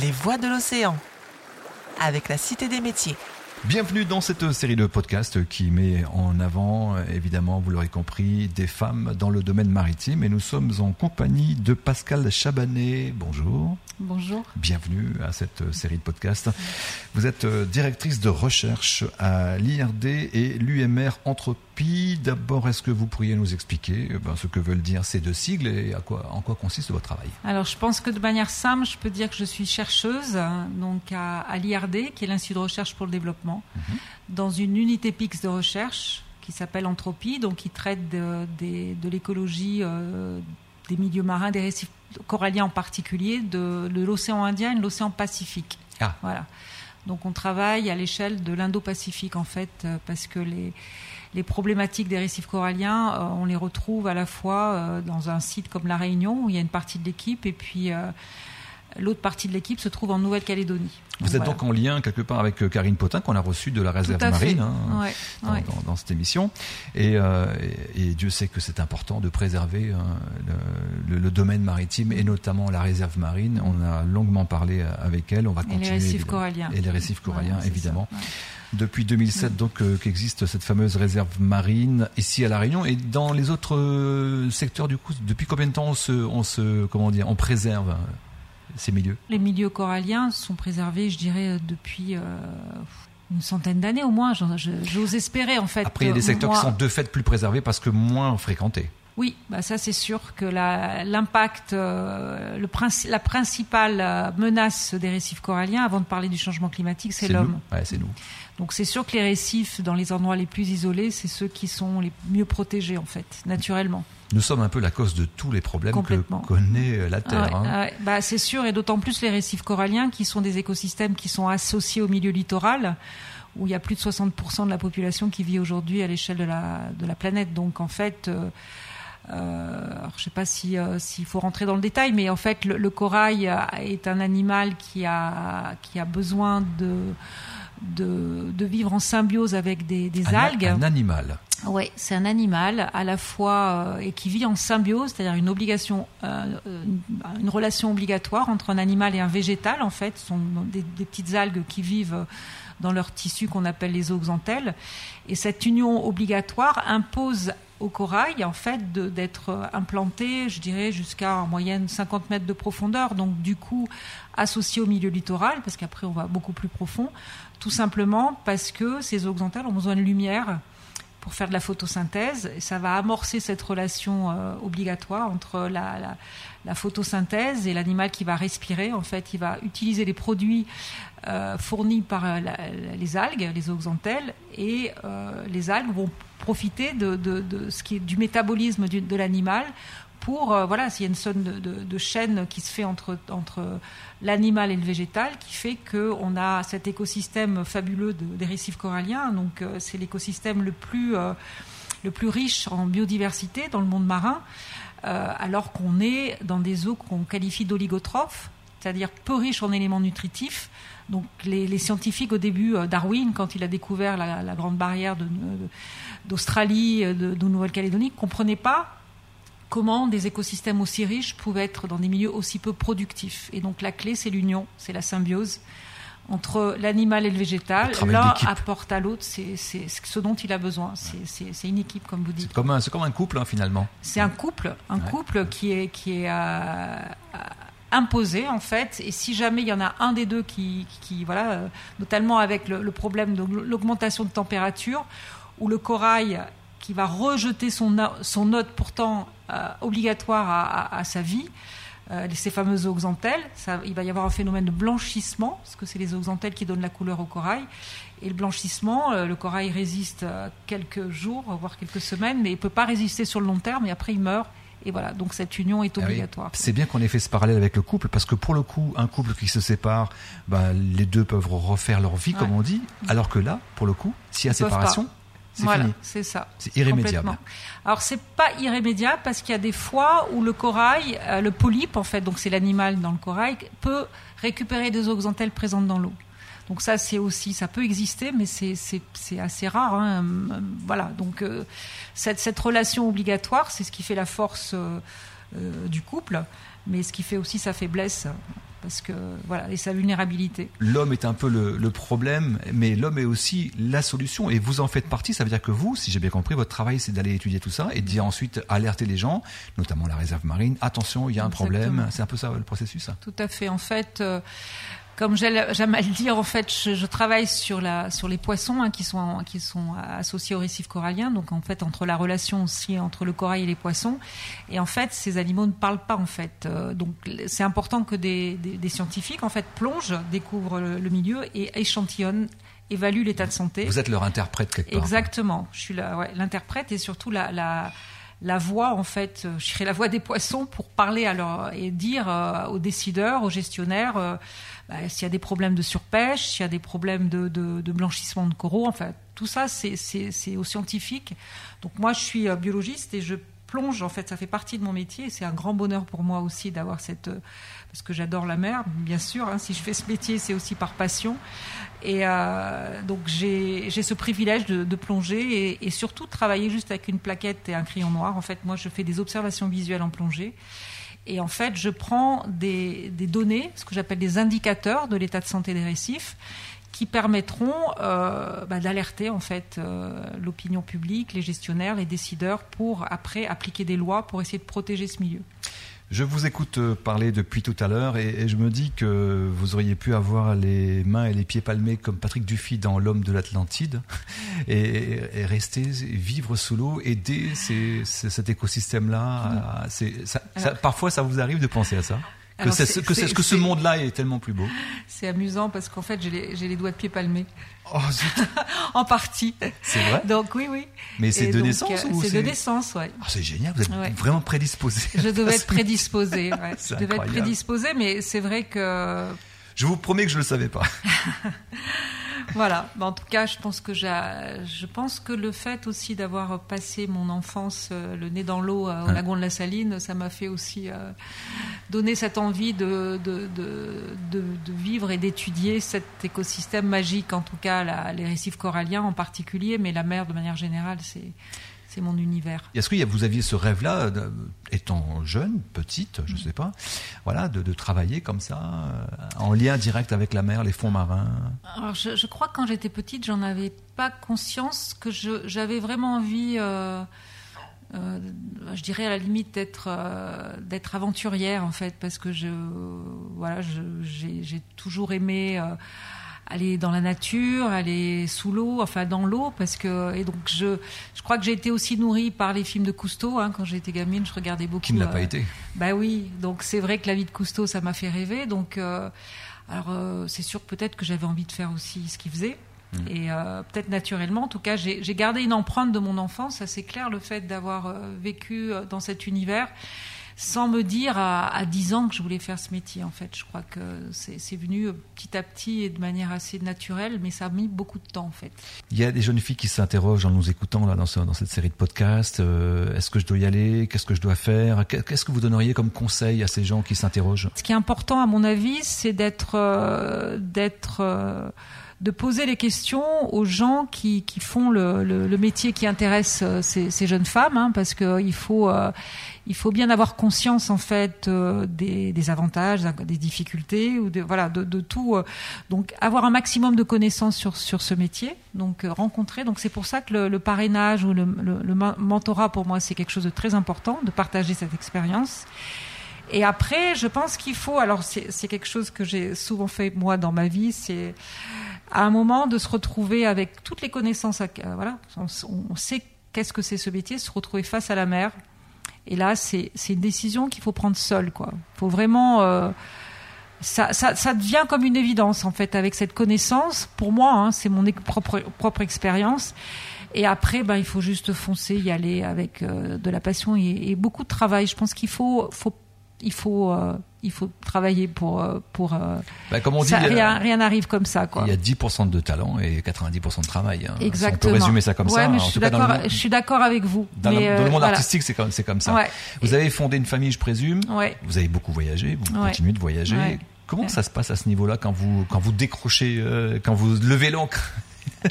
Les voix de l'océan, avec la Cité des métiers. Bienvenue dans cette série de podcasts qui met en avant, évidemment, vous l'aurez compris, des femmes dans le domaine maritime. Et nous sommes en compagnie de Pascal Chabanet. Bonjour. Bonjour. Bienvenue à cette série de podcasts. Vous êtes euh, directrice de recherche à l'IRD et l'UMR Entropie. D'abord, est-ce que vous pourriez nous expliquer euh, ben, ce que veulent dire ces deux sigles et à quoi, en quoi consiste votre travail? Alors, je pense que de manière simple, je peux dire que je suis chercheuse hein, donc à, à l'IRD, qui est l'Institut de recherche pour le développement, Mhm. dans une unité PIX de recherche qui s'appelle Entropie, donc qui traite de, l'écologie euh, des milieux marins, des récifs coralliens en particulier, de, de l'océan Indien et de l'océan Pacifique. Ah. Voilà. Donc on travaille à l'échelle de l'Indo-Pacifique en fait, euh, parce que les, les problématiques des récifs coralliens, euh, on les retrouve à la fois euh, dans un site comme La Réunion, où il y a une partie de l'équipe, et puis l'autre partie de l'équipe se trouve en Nouvelle-Calédonie. Vous êtes voilà. donc en lien quelque part avec euh, Karine Potin qu'on a reçue de la réserve marine hein, Ouais, dans, ouais. dans- dans cette émission. Et, euh, et- et Dieu sait que c'est important de préserver hein, le, le- le domaine maritime et notamment la réserve marine. On a longuement parlé euh, avec elle. On va Et continuer. les récifs coralliens. Et les récifs coralliens, évidemment. ça. Depuis 2007, donc, euh, qu'existe cette fameuse réserve marine ici à La Réunion et dans les autres euh, secteurs, du coup, depuis combien de temps on se, on se comment dire, on préserve euh, ces milieux Les milieux coralliens sont préservés, je dirais, euh, depuis euh, une centaine d'années au moins. J'ose espérer, en fait. Après, il y a des Euh, secteurs moi- qui sont de fait plus préservés parce que moins fréquentés. Oui, bah ça c'est sûr que la- l'impact, euh, princi- la principale euh, menace des récifs coralliens, avant de parler du changement climatique, c'est l'homme. Ouais, c'est nous. Donc c'est sûr que les récifs, dans les endroits les plus isolés, c'est ceux qui sont les mieux protégés en fait, naturellement. Nous sommes un peu la cause de tous les problèmes que connaît euh, la Terre. Ouais, hein. ouais, bah, c'est sûr, et d'autant plus les récifs coralliens, qui sont des écosystèmes qui sont associés au milieu littoral, où il y a plus de 60% de la population qui vit aujourd'hui à l'échelle de la, de la planète. Donc en fait, euh, alors, je ne sais pas si, euh, s'il faut rentrer dans le détail, mais en fait, le, le corail euh, est un animal qui a, qui a besoin de, de, de vivre en symbiose avec des, des Un algues. Un animal. Oui, c'est un animal à la fois euh, et qui vit en symbiose, c'est-à-dire une obligation, euh, euh, une, relation obligatoire entre un animal et un végétal. En fait, ce sont des, des petites algues qui vivent euh, dans leur tissu qu'on appelle les zooxanthelles. Et cette union obligatoire impose au corail, en fait, d'être implanté, je dirais, jusqu'à en moyenne 50 mètres de profondeur. Donc, du coup, associé au milieu littoral, parce qu'après, on va beaucoup plus profond, tout simplement parce que ces zooxanthelles ont besoin de lumière pour faire de la photosynthèse. Et ça va amorcer cette relation euh, obligatoire entre la, photosynthèse et l'animal qui va respirer. En fait, il va utiliser les produits euh, fournis par euh, les algues, les zooxanthelles, et les algues vont profiter de, ce qui est du métabolisme de l'animal pour euh, voilà s'il y a une sorte de, chaîne qui se fait entre entre l'animal et le végétal qui fait que on a cet écosystème fabuleux de- des récifs coralliens. Donc euh, c'est l'écosystème le plus euh, le plus riche en biodiversité dans le monde marin alors qu'on est dans des eaux qu'on qualifie d'oligotrophes c'est-à-dire peu riches en éléments nutritifs donc les, les scientifiques au début, euh, Darwin, quand il a découvert la, la grande barrière de- de- d'Australie, euh, de, de Nouvelle-Calédonie, ne comprenaient pas comment des écosystèmes aussi riches pouvaient être dans des milieux aussi peu productifs. Et donc la clé, c'est l'union, c'est la symbiose entre l'animal et le végétal. L'un apporte à l'autre c'est ce dont il a besoin. C'est- une équipe, comme vous dites. C'est comme un, c'est comme un couple hein, finalement. C'est un couple, un Ouais. couple qui est, qui est euh, euh, imposé en fait. Et si jamais il y en a un des deux qui, voilà, euh, notamment avec le, problème de l'augmentation de température, où le corail qui va rejeter son, son hôte pourtant euh, obligatoire à, sa vie, euh, ces fameuses zooxanthelles, ça, il va y avoir un phénomène de blanchissement, parce que c'est les zooxanthelles qui donnent la couleur au corail. Et le blanchissement, euh, le corail résiste quelques jours, voire quelques semaines, mais il ne peut pas résister sur le long terme, et après il meurt. Et voilà, donc cette union est Ah oui. obligatoire. C'est bien qu'on ait fait ce parallèle avec le couple parce que pour le coup, un couple qui se sépare, bah, les deux peuvent refaire leur vie, comme on dit, alors que là, pour le coup, s'il y a Ils séparation, c'est voilà, fini. c'est ça. C'est irrémédiable. Alors c'est pas irrémédiable parce qu'il y a des fois où le corail, euh, le polype en fait, donc c'est l'animal dans le corail, peut récupérer des zooxanthelles présentes dans l'eau. Donc ça c'est aussi, ça peut exister, mais c'est assez rare. hein. Voilà. Donc euh, cette cette relation obligatoire, c'est ce qui fait la force euh, euh, du couple, mais ce qui fait aussi sa faiblesse. parce que voilà et sa vulnérabilité. L'homme est un peu le, le problème, mais l'homme est aussi la solution. Et vous en faites partie. Ça veut dire que vous, si j'ai bien compris, votre travail c'est d'aller étudier tout ça et de ensuite alerter les gens, notamment la réserve marine. Attention, il y a un problème. C'est un peu ça le processus. Tout à fait. En fait. Euh, comme j'aime à le dire, en fait, je, je, travaille sur, la, sur les poissons hein, qui, sont, qui sont associés au récif corallien, donc en fait entre la relation aussi entre le corail et les poissons. Et en fait, ces animaux ne parlent pas en fait. Euh, donc c'est important que des, des, des, scientifiques en fait plongent, découvrent le, le milieu et échantillonnent évaluent l'état de santé. Vous êtes leur interprète quelque part. Exactement. Je suis l'interprète ouais, et surtout la, la, la voix, en fait, je serai la voix des poissons pour parler à leur, et dire euh, aux décideurs, aux gestionnaires, euh, bah, s'il y a des problèmes de surpêche, s'il y a des problèmes de, de, de blanchissement de coraux, enfin, tout ça, c'est aux scientifiques. Donc moi, je suis euh, biologiste et je plonge, en fait, ça fait partie de mon métier. C'est un grand bonheur pour moi aussi d'avoir cette... parce que j'adore la mer, bien sûr. Hein, si je fais ce métier, c'est aussi par passion. Et euh, donc j'ai ce privilège de, plonger et, et, surtout de travailler juste avec une plaquette et un crayon noir. En fait, moi, je fais des observations visuelles en plongée. Et en fait, je prends des, des données, ce que j'appelle des indicateurs de l'état de santé des récifs, qui permettront euh, bah, d'alerter en fait euh, l'opinion publique, les gestionnaires, les décideurs, pour après appliquer des lois pour essayer de protéger ce milieu. Je vous écoute parler depuis tout à l'heure et, et, je me dis que vous auriez pu avoir les mains et les pieds palmés comme Patrick Dufy dans L'homme de l'Atlantide et, et, rester, vivre sous l'eau, aider ces, ces, cet écosystème-là. Parfois, ça vous arrive de penser à ça? Que, Alors, ce, que, que ce monde-là est tellement plus beau. C'est amusant parce qu'en fait, j'ai les, les, doigts de pied palmés. Oh, en partie. C'est vrai? Donc oui, oui. Mais c'est de naissance euh, C'est de naissance, ouais. Oh, c'est génial, vous êtes ouais. vraiment prédisposé. Je devais être prédisposé. Ouais. Je devais être prédisposé, mais c'est vrai que... Je vous promets que je ne le savais pas. Voilà. En tout cas, je pense que je pense que le fait aussi d'avoir passé mon enfance euh, le nez dans l'eau euh, au lagon de la Saline, ça m'a fait aussi euh, donner cette envie de, de, de, de, de vivre et d'étudier cet écosystème magique, en tout cas la, les récifs coralliens en particulier, mais la mer de manière générale, c'est c'est mon univers. Est-ce que vous aviez ce rêve-là, étant jeune, petite, je ne sais pas, voilà, de, de, travailler comme ça, euh, en lien direct avec la mer, les fonds marins? Alors, je, je crois que quand j'étais petite, j'en avais pas conscience que j'avais vraiment envie. Euh, euh, je dirais à la limite d'être euh, d'être aventurière en fait parce que je voilà j'ai toujours aimé euh, aller dans la nature, aller sous l'eau, enfin dans l'eau, parce que et donc je, je crois que j'ai été aussi nourrie par les films de Cousteau. Hein, quand j'étais gamine, je regardais beaucoup. Qui ne l'a euh, pas été Bah oui, donc c'est vrai que la vie de Cousteau, ça m'a fait rêver. Donc euh, alors euh, c'est sûr peut-être que j'avais envie de faire aussi ce qu'il faisait. Mmh. Et euh, peut-être naturellement, en tout cas, j'ai gardé une empreinte de mon enfance, ça c'est clair, le fait d'avoir vécu dans cet univers sans me dire à, à 10 ans que je voulais faire ce métier. En fait, je crois que c'est venu petit à petit et de manière assez naturelle, mais ça a mis beaucoup de temps en fait. Il y a des jeunes filles qui s'interrogent en nous écoutant là dans, ce, dans cette série de podcasts. Euh, Est-ce que je dois y aller? Qu'est-ce que je dois faire? Qu'est-ce que vous donneriez comme conseil à ces gens qui s'interrogent? Ce qui est important à mon avis, c'est d'être euh, d'être euh, de poser les questions aux gens qui, qui font le, le, le, métier qui intéresse euh, ces, ces jeunes femmes, hein, parce que il faut euh, il faut bien avoir conscience en fait euh, des, des, avantages, des difficultés ou de, voilà de, de tout. Euh, donc avoir un maximum de connaissances sur sur ce métier, donc euh, rencontrer. Donc c'est pour ça que le, le parrainage ou le, le, mentorat pour moi c'est quelque chose de très important de partager cette expérience. Et après, je pense qu'il faut. Alors c'est quelque chose que j'ai souvent fait moi dans ma vie, c'est à un moment de se retrouver avec toutes les connaissances. À, voilà, on, sait qu'est-ce que c'est ce métier, se retrouver face à la mer et là, c'est une décision qu'il faut prendre seul. Il faut vraiment. Euh, ça, ça, ça, devient comme une évidence, en fait, avec cette connaissance. Pour moi, hein, c'est mon propre, propre expérience. Et après, ben, il faut juste foncer, y aller avec euh, de la passion et, et, beaucoup de travail. Je pense qu'il faut, faut, il faut, euh, il faut travailler pour euh, pour bah, comme on dit, ça, rien rien n'arrive comme ça quoi. Il y a 10% de talent et 90% de travail. Hein. Exactement. Si on peut résumer ça comme ouais, ça. Mais je, suis d'accord, je suis d'accord avec vous. Dans, mais le, dans le monde euh, artistique, c'est comme c'est comme ça. Ouais. Vous avez fondé une famille, je présume. Ouais. Vous avez beaucoup voyagé. Vous continuez de voyager. Comment ça se passe à ce niveau-là quand vous quand vous décrochez, euh, quand vous levez l'encre?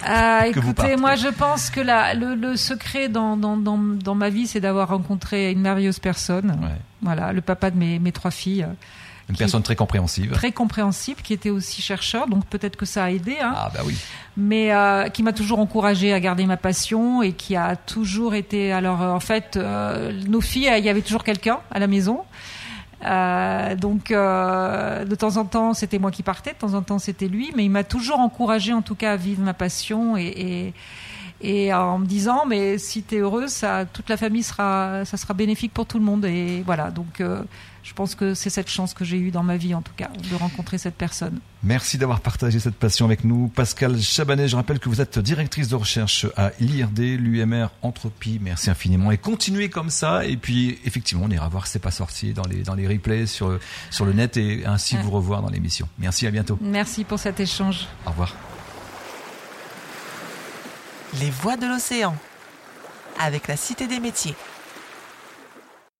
Ah, écoutez, moi je pense que la, le, le secret dans, dans, dans, dans ma vie, c'est d'avoir rencontré une merveilleuse personne. Ouais. Voilà, le papa de mes, mes trois filles, Une Qui- personne très compréhensive. très compréhensible, qui était aussi chercheur, donc peut-être que ça a aidé. Hein. Ah bah oui. mais euh, qui m'a toujours encouragée à garder ma passion et qui a toujours été. Alors euh, en fait, euh, nos filles, il y avait toujours quelqu'un à la maison. Euh, donc euh, de temps en temps c'était moi qui partais, de temps en temps c'était lui, mais il m'a toujours encouragée en tout cas à vivre ma passion et, et en me disant mais si tu es heureuse, ça, toute la famille sera, ça sera bénéfique pour tout le monde et voilà donc euh, je pense que c'est cette chance que j'ai eue dans ma vie en tout cas de rencontrer cette personne. Merci d'avoir partagé cette passion avec nous. Pascal Chabanet, je rappelle que vous êtes directrice de recherche à l'IRD, l'UMR Entropie. Merci infiniment et continuez comme ça. Et puis, effectivement, on ira voir C'est pas sorti dans les, dans les replays sur, sur le net et ainsi Ouais. vous revoir dans l'émission. Merci, à bientôt. Merci pour cet échange. Au revoir. Les voix de l'océan avec la Cité des métiers.